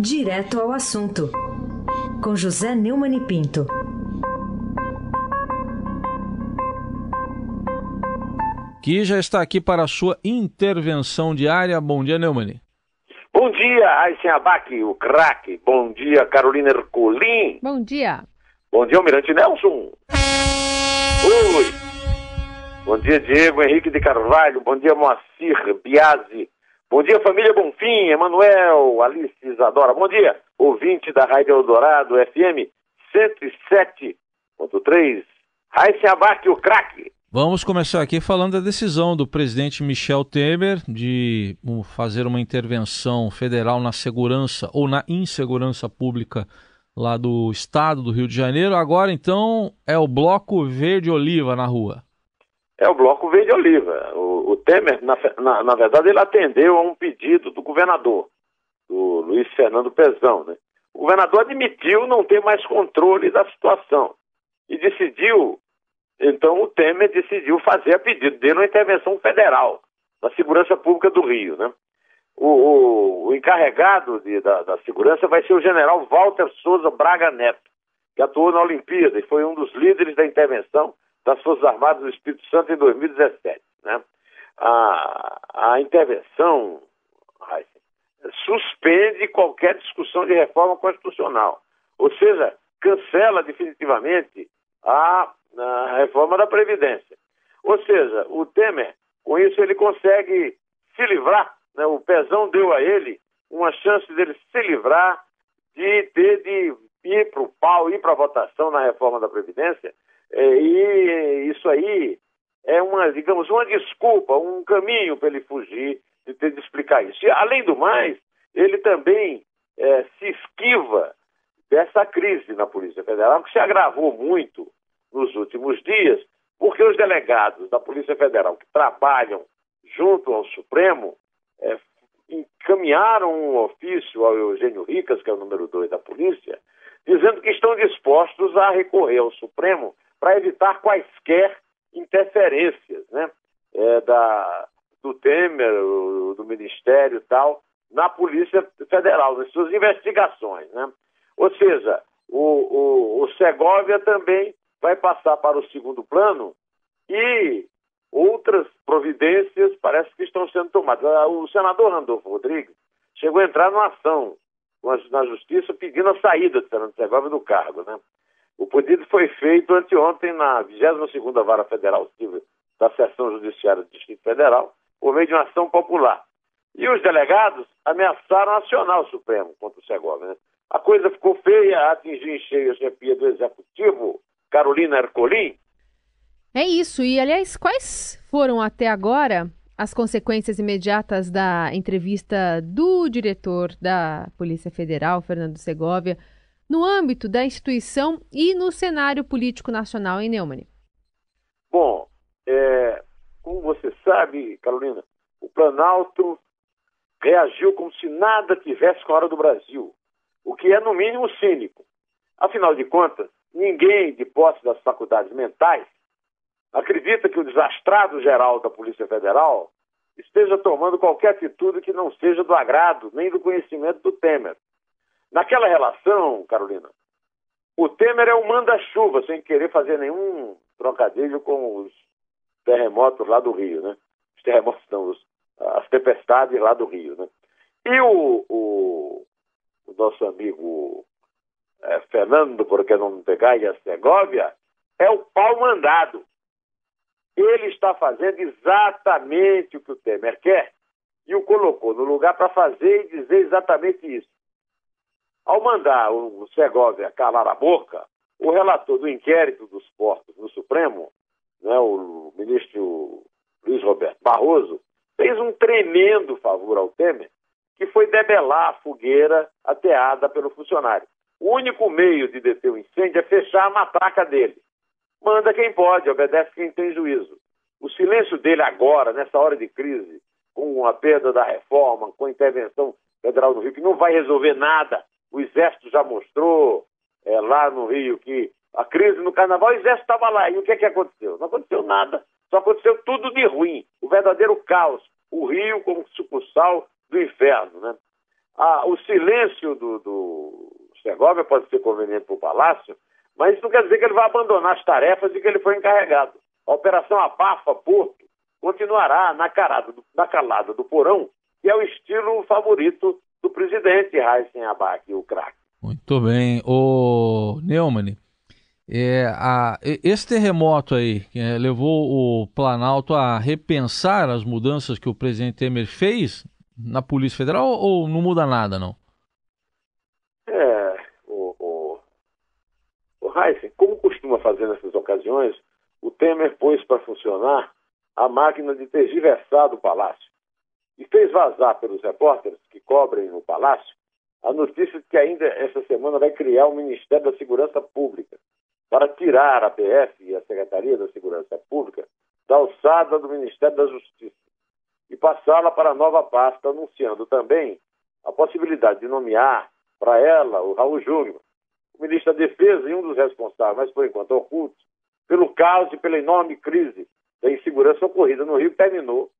Direto ao assunto, com José Neumann e Pinto. Que já está aqui para a sua intervenção diária. Bom dia, Neumann. Bom dia, Aysen Abac, o craque. Bom dia, Carolina Ercolim. Bom dia. Bom dia, Almirante Nelson. Oi. Bom dia, Diego Henrique de Carvalho. Bom dia, Moacir Biasi. Bom dia, família Bonfim, Emanuel, Alice Isadora. Bom dia, ouvinte da Rádio Eldorado FM 107.3. Raíssa Abac, o craque. Vamos começar aqui falando da decisão do presidente Michel Temer de fazer uma intervenção federal na segurança ou na insegurança pública lá do estado do Rio de Janeiro. Agora, então, é o Bloco Verde-Oliva na rua. É o Bloco Verde-Oliva. O, o, Temer, na, na, na, verdade, ele atendeu a um pedido do governador, do Luiz Fernando Pezão. Né? O governador admitiu não ter mais controle da situação e decidiu então o Temer decidiu fazer a pedido dele uma intervenção federal na segurança pública do Rio. Né? O, o, o encarregado de, da, da, segurança vai ser o general Walter Souza Braga Neto, que atuou na Olimpíada e foi um dos líderes da intervenção das Forças Armadas do Espírito Santo em 2017. Né? A, a intervenção suspende qualquer discussão de reforma constitucional, ou seja, cancela definitivamente a na reforma da Previdência. Ou seja, o Temer, com isso, ele consegue se livrar, né? o Pezão deu a ele uma chance dele se livrar de ter de ir para o pau, ir para a votação na reforma da Previdência, e isso aí é uma, digamos, uma desculpa, um caminho para ele fugir de ter de explicar isso. E, além do mais, ele também é, se esquiva dessa crise na Polícia Federal, que se agravou muito nos últimos dias, porque os delegados da Polícia Federal que trabalham junto ao Supremo é, encaminharam um ofício ao Eugênio Ricas, que é o número dois da polícia, dizendo que estão dispostos a recorrer ao Supremo para evitar quaisquer interferências né, é, da, do Temer, do Ministério e tal, na Polícia Federal, nas suas investigações. Né? Ou seja, o, o, o Segovia também vai passar para o segundo plano e outras providências parece que estão sendo tomadas. Ah, o senador Randolfo Rodrigues chegou a entrar numa ação na justiça pedindo a saída de Fernando Segovia do cargo. Né? O pedido foi feito anteontem na 22ª Vara Federal Civil da Seção Judiciária do Distrito Federal, por meio de uma ação popular. E os delegados ameaçaram acionar o Supremo contra o Segovia. Né? A coisa ficou feia, atingiu em cheio a chefia do Executivo, Carolina Ercolim. É isso. E, aliás, quais foram até agora as consequências imediatas da entrevista do diretor da Polícia Federal, Fernando Segovia, no âmbito da instituição e no cenário político nacional em Neumann? Bom, é, como você sabe, Carolina, o Planalto reagiu como se nada tivesse com a hora do Brasil, o que é, no mínimo, cínico. Afinal de contas, ninguém de posse das faculdades mentais acredita que o desastrado geral da Polícia Federal esteja tomando qualquer atitude que não seja do agrado nem do conhecimento do Temer. Naquela relação, Carolina, o Temer é o manda-chuva, sem querer fazer nenhum trocadilho com os terremotos lá do Rio, né? Os terremotos não, os, as tempestades lá do Rio, né? E o, o, o nosso amigo é, Fernando, porque não pegar e a Segovia, é o pau mandado. Ele está fazendo exatamente o que o Temer quer e o colocou no lugar para fazer e dizer exatamente isso. Ao mandar o Segovia calar a boca, o relator do inquérito dos portos no Supremo, né, o ministro Luiz Roberto Barroso, fez um tremendo favor ao Temer, que foi debelar a fogueira ateada pelo funcionário. O único meio de deter o incêndio é fechar a matraca dele. Manda quem pode, obedece quem tem juízo. O silêncio dele agora, nessa hora de crise, com a perda da reforma, com a intervenção federal no Rio, que não vai resolver nada. O Exército já mostrou é, lá no Rio que a crise no Carnaval, o Exército estava lá. E o que, é que aconteceu? Não aconteceu nada. Só aconteceu tudo de ruim. O verdadeiro caos. O Rio como sucursal do inferno, né? Ah, o silêncio do, do Segovia pode ser conveniente para o Palácio, mas isso não quer dizer que ele vai abandonar as tarefas de que ele foi encarregado. A Operação Abafa Porto continuará na, carada, na calada do porão, que é o estilo favorito do presidente Raíssen Abac, o craque. Muito bem. O Neumann, é, a, esse terremoto aí é, levou o Planalto a repensar as mudanças que o presidente Temer fez na Polícia Federal ou não muda nada, não? É, o, o, o Heisen, como costuma fazer nessas ocasiões, o Temer pôs para funcionar a máquina de tergiversar do Palácio e fez vazar pelos repórteres que cobrem no Palácio a notícia de que ainda essa semana vai criar o Ministério da Segurança Pública para tirar a PF e a Secretaria da Segurança Pública da alçada do Ministério da Justiça e passá-la para a nova pasta, anunciando também a possibilidade de nomear para ela o Raul Júnior, o ministro da Defesa e um dos responsáveis, mas por enquanto ocultos, pelo caos e pela enorme crise da insegurança ocorrida no Rio, terminou,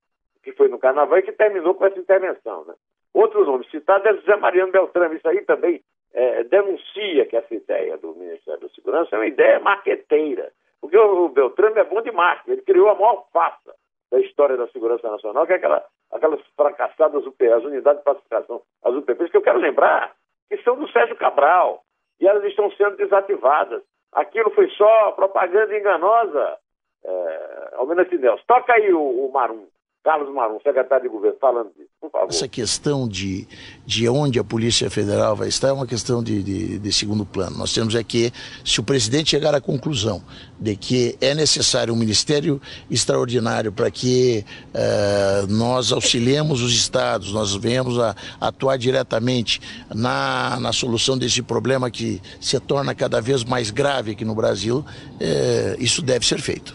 que foi no Carnaval e que terminou com essa intervenção. Né? Outro nome citado é José Mariano Beltrame. Isso aí também é, denuncia que essa ideia do Ministério da Segurança é uma ideia marqueteira. Porque o, Beltrame é bom de marketing. Ele criou a maior farsa da história da segurança nacional, que é aquela, aquelas fracassadas UPs, as unidades de pacificação, as UPPs, que eu quero lembrar, que são do Sérgio Cabral. E elas estão sendo desativadas. Aquilo foi só propaganda enganosa. É, Almeida Nelson. Toca aí o, o Marum. Carlos Marum, secretário de governo, falando disso, por favor. Essa questão de, de onde a Polícia Federal vai estar é uma questão de, de, de segundo plano. Nós temos é que, se o presidente chegar à conclusão de que é necessário um ministério extraordinário para que uh, nós auxiliemos os estados, nós venhamos a, atuar diretamente na, na solução desse problema que se torna cada vez mais grave aqui no Brasil, uh, isso deve ser feito.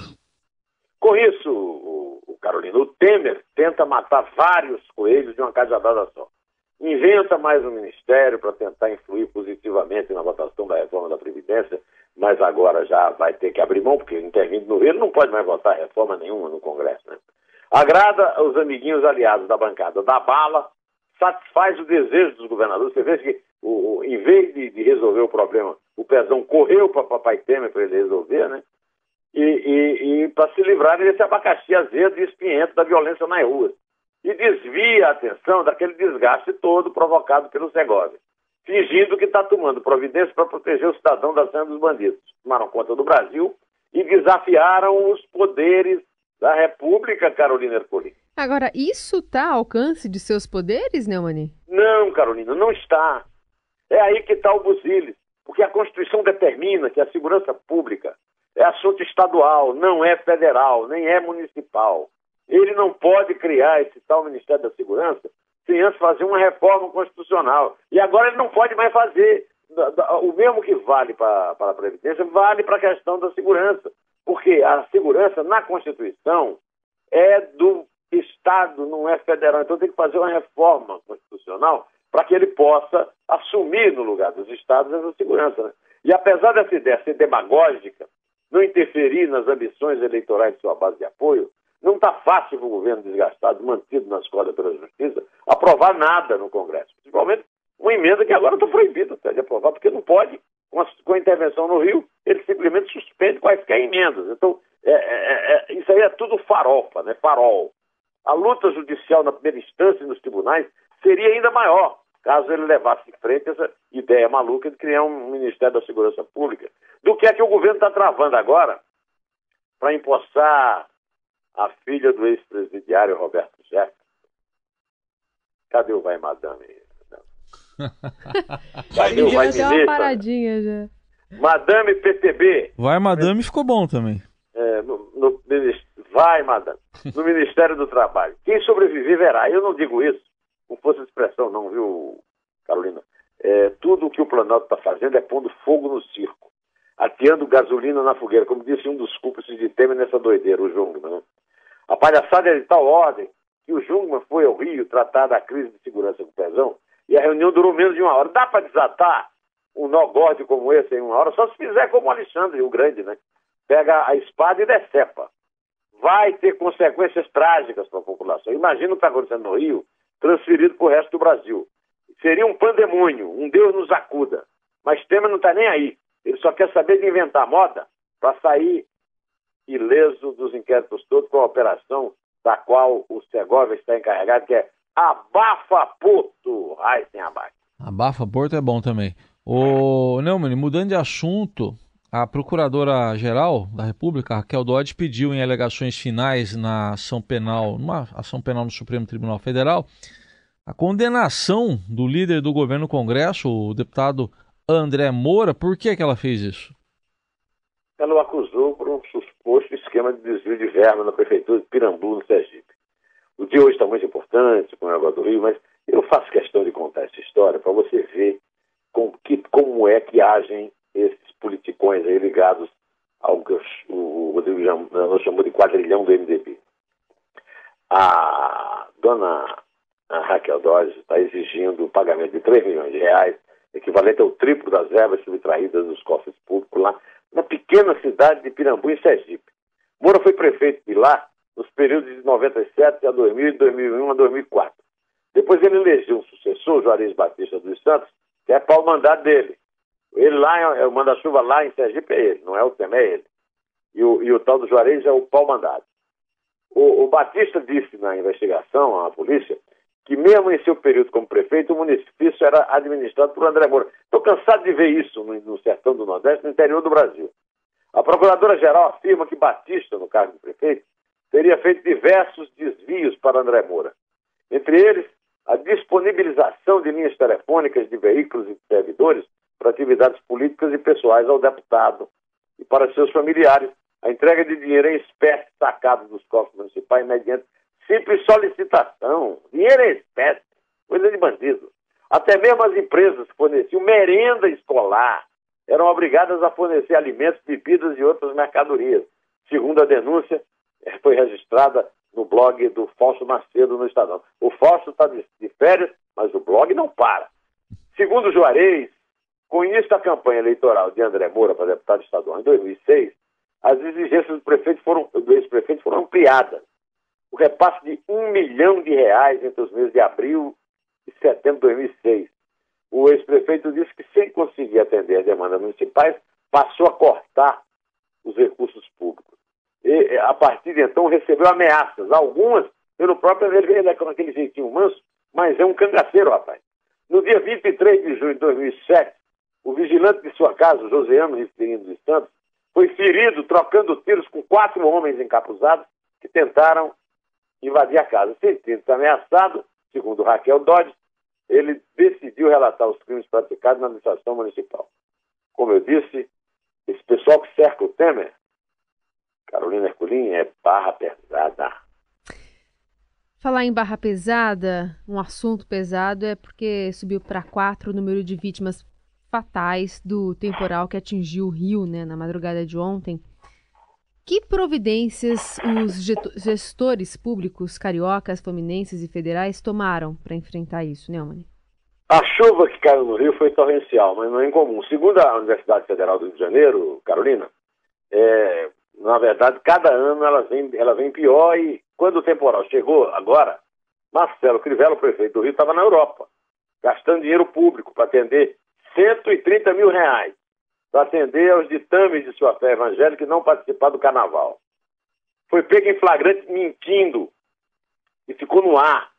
Com isso, Carolina. O Temer tenta matar vários coelhos de uma cajadada só. Inventa mais um ministério para tentar influir positivamente na votação da reforma da Previdência, mas agora já vai ter que abrir mão, porque intervindo no Rio não pode mais votar reforma nenhuma no Congresso. Né? Agrada os amiguinhos aliados da bancada da bala, satisfaz o desejo dos governadores. Você vê que, o, o, em vez de, de, resolver o problema, o Pezão correu para papai Temer para ele resolver, né? E, e, e para se livrar desse abacaxi azedo e espinhento da violência nas ruas. E desvia a atenção daquele desgaste todo provocado pelo Segovia, fingindo que está tomando providência para proteger o cidadão da cena dos bandidos. Tomaram conta do Brasil e desafiaram os poderes da República, Carolina Ercolim. Agora, isso está ao alcance de seus poderes, Neumani? Não, Carolina, não está. É aí que está o buziles. Porque a Constituição determina que a segurança pública é assunto estadual, não é federal, nem é municipal. Ele não pode criar esse tal Ministério da Segurança sem antes fazer uma reforma constitucional. E agora ele não pode mais fazer. O mesmo que vale para a Previdência, vale para a questão da segurança. Porque a segurança na Constituição é do Estado, não é federal. Então tem que fazer uma reforma constitucional para que ele possa assumir no lugar dos Estados essa segurança. Né? E apesar dessa ideia ser demagógica, não interferir nas ambições eleitorais de sua base de apoio, não está fácil para o governo desgastado, mantido nas cordas pela Justiça, aprovar nada no Congresso. Principalmente uma emenda que agora está proibida de aprovar, porque não pode, com a, com a, intervenção no Rio, ele simplesmente suspende quaisquer emendas. Então, é, é, é, é, isso aí é tudo farofa, né? farol. A luta judicial na primeira instância e nos tribunais seria ainda maior caso ele levasse em frente essa ideia maluca de criar um Ministério da Segurança Pública, do que é que o governo está travando agora para empossar a filha do ex-presidiário Roberto Jefferson. Cadê o vai madame? Cadê o vai ministra? uma paradinha já. Madame PTB. Vai madame ficou bom também. É, no, no, vai madame. No Ministério do Trabalho. Quem sobreviver verá. Eu não digo isso com força de expressão não, viu, Carolina? É, tudo o que o Planalto está fazendo é pondo fogo no circo, ateando gasolina na fogueira, como disse um dos cúmplices de Temer nessa doideira, o Jungmann. Né? A palhaçada é de tal ordem que o Jungmann foi ao Rio tratar da crise de segurança com o Pezão e a reunião durou menos de uma hora. Dá para desatar um nó gordo como esse em uma hora? Só se fizer como o Alexandre, o grande, né? Pega a espada e decepa. Vai ter consequências trágicas para a população. Imagina o que está acontecendo no Rio, transferido para o resto do Brasil. seria um pandemônio, um Deus nos acuda. Mas Temer não está nem aí. Ele só quer saber de inventar moda para sair ileso dos inquéritos todos com a operação da qual o Segovia está encarregado, que é Abafa Porto. Ai, tem abaixo. Abafa Porto é bom também. Ô, Neumann, mudando de assunto, a Procuradora-Geral da República, Raquel Dodge, pediu em alegações finais na ação penal, numa ação penal no Supremo Tribunal Federal, a condenação do líder do governo no Congresso, o deputado André Moura. Por que, que ela fez isso? Ela o acusou por um suposto esquema de desvio de verba na prefeitura de Pirambu, no Sergipe. O dia hoje está muito importante com o negócio do Rio, mas eu faço questão de contar essa história para você ver com que, como é que agem esses politicões aí ligados ao que o Rodrigo nós chamou de quadrilhão do MDB. A dona Raquel Dodge está exigindo o pagamento de 3 milhões de reais, equivalente ao triplo das verbas subtraídas dos cofres públicos lá na pequena cidade de Pirambu, em Sergipe. Moura foi prefeito de lá nos períodos de 97 a 2000, 2001 a 2004. Depois ele elegeu um sucessor, Juarez Batista dos Santos, que é pau mandado dele. Ele lá, é, o manda-chuva lá em Sergipe é ele, não é o Temer, é ele. E o, e o tal do Juarez é o pau mandado. O, o Batista disse na investigação à polícia que mesmo em seu período como prefeito, o município era administrado por André Moura. Estou cansado de ver isso no, no sertão do Nordeste, no interior do Brasil. A Procuradora-Geral afirma que Batista, no cargo de prefeito, teria feito diversos desvios para André Moura. Entre eles, a disponibilização de linhas telefônicas de veículos e servidores para atividades políticas e pessoais ao deputado e para seus familiares, a entrega de dinheiro em espécie sacado dos cofres municipais mediante simples solicitação, dinheiro em espécie, coisa de bandido. Até mesmo as empresas que forneciam merenda escolar eram obrigadas a fornecer alimentos, bebidas e outras mercadorias. Segundo a denúncia, foi registrada no blog do Fausto Macedo no Estadão. O Fausto está de, férias, mas o blog não para. Segundo Juarez, com início da campanha eleitoral de André Moura para deputado estadual em 2006, as exigências do prefeito foram, do ex-prefeito foram ampliadas o repasse de um milhão de reais entre os meses de abril e setembro de 2006. O ex-prefeito disse que, sem conseguir atender as demandas municipais, passou a cortar os recursos públicos. E, a partir de então, recebeu ameaças, algumas pelo próprio ele, ele é com aquele jeitinho manso, mas é um cangaceiro, rapaz. No dia 23 de junho de 2007, o vigilante de sua casa, Joseano Riferino dos Santos, foi ferido trocando tiros com quatro homens encapuzados que tentaram invadir a casa. Sentindo-se ameaçado, segundo Raquel Dodge, ele decidiu relatar os crimes praticados na administração municipal. Como eu disse, esse pessoal que cerca o Temer, Carolina Herculin, é barra pesada. Falar em barra pesada, um assunto pesado é porque subiu para quatro o número de vítimas fatais do temporal que atingiu o Rio né, na madrugada de ontem. Que providências os gestores públicos cariocas, fluminenses e federais tomaram para enfrentar isso, Neumann? A chuva que caiu no Rio foi torrencial, mas não é incomum. Segundo a Universidade Federal do Rio de Janeiro, Carolina, é, na verdade, cada ano ela vem, ela vem pior e quando o temporal chegou agora, Marcelo Crivella, prefeito do Rio, estava na Europa, gastando dinheiro público para atender 130 mil reais para atender aos ditames de sua fé evangélica e não participar do carnaval. Foi pego em flagrante mentindo e ficou no ar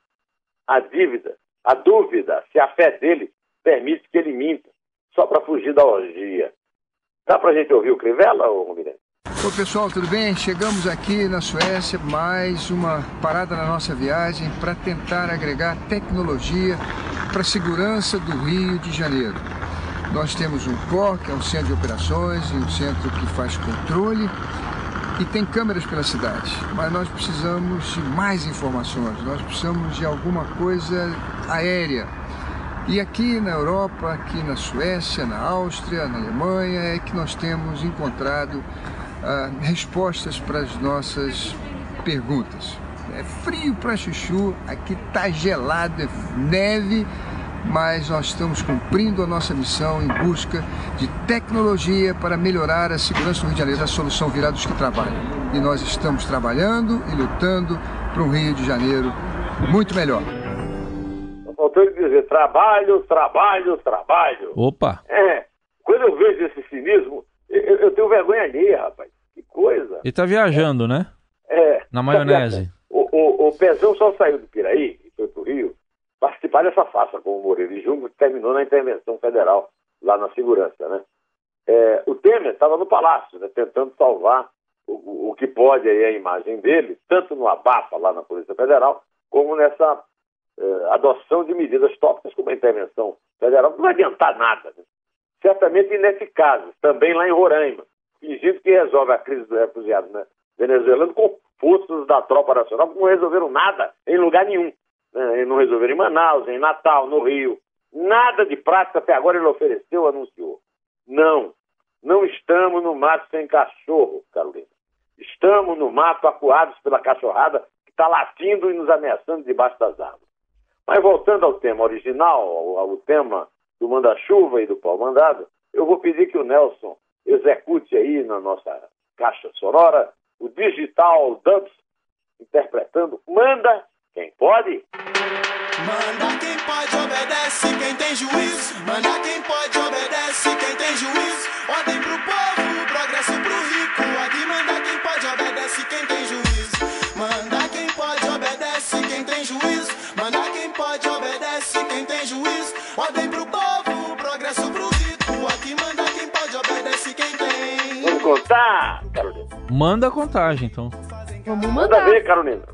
a dívida, a dúvida se a fé dele permite que ele minta, só para fugir da orgia. Dá para a gente ouvir o Crivella, ou Romirante? Oi pessoal, tudo bem? Chegamos aqui na Suécia, mais uma parada na nossa viagem para tentar agregar tecnologia para a segurança do Rio de Janeiro. Nós temos um COR, que é um centro de operações, um centro que faz controle e tem câmeras pela cidade. Mas nós precisamos de mais informações, nós precisamos de alguma coisa aérea. E aqui na Europa, aqui na Suécia, na Áustria, na Alemanha, é que nós temos encontrado ah, respostas para as nossas perguntas. É frio para chuchu, aqui tá gelado, é neve, mas nós estamos cumprindo a nossa missão em busca de tecnologia para melhorar a segurança do Rio de Janeiro. A solução virá dos que trabalham. E nós estamos trabalhando e lutando para um Rio de Janeiro muito melhor. faltou ele dizer trabalho, trabalho, trabalho. Opa! É, quando eu vejo esse cinismo, eu, eu tenho vergonha ali, rapaz. Que coisa. Ele tá viajando, né? É. Na maionese. O, o, o Pezão só saiu do Piraí e foi pro Rio participar dessa farsa com o Moreira Júnior, que terminou na intervenção federal lá na segurança, né? É, o Temer estava no palácio, né, tentando salvar o, o, que pode aí a imagem dele, tanto no abafa lá na Polícia Federal, como nessa é, adoção de medidas tópicas como a intervenção federal, não vai adiantar nada. Né? Certamente ineficazes, também lá em Roraima, fingindo que resolve a crise dos refugiados né, venezuelanos com forças da tropa nacional, que não resolveram nada em lugar nenhum. Né? Não resolveram em Manaus, em Natal, no Rio. Nada de prática até agora ele ofereceu, anunciou. Não, não estamos no mato sem cachorro, Carolina. Estamos no mato acuados pela cachorrada que está latindo e nos ameaçando debaixo das árvores. Mas voltando ao tema original, ao, ao tema do manda-chuva e do pau-mandado, eu vou pedir que o Nelson execute aí na nossa caixa sonora o digital dubs, interpretando Manda Quem Pode. Manda quem pode, obedece quem tem juízo. Manda quem pode, obedece quem tem juízo. Ordem pro povo, progresso pro rico. Aqui manda quem pode, obedece quem tem juízo. Manda quem pode, obedece quem tem juízo. Manda quem pode, obedece quem tem juízo. Ordem pro povo, progresso pro rico. Aqui manda quem pode, obedece quem tem. Vamos contar, Carolina. Manda a contagem, então. Vamos Manda mandar. ver, Carolina.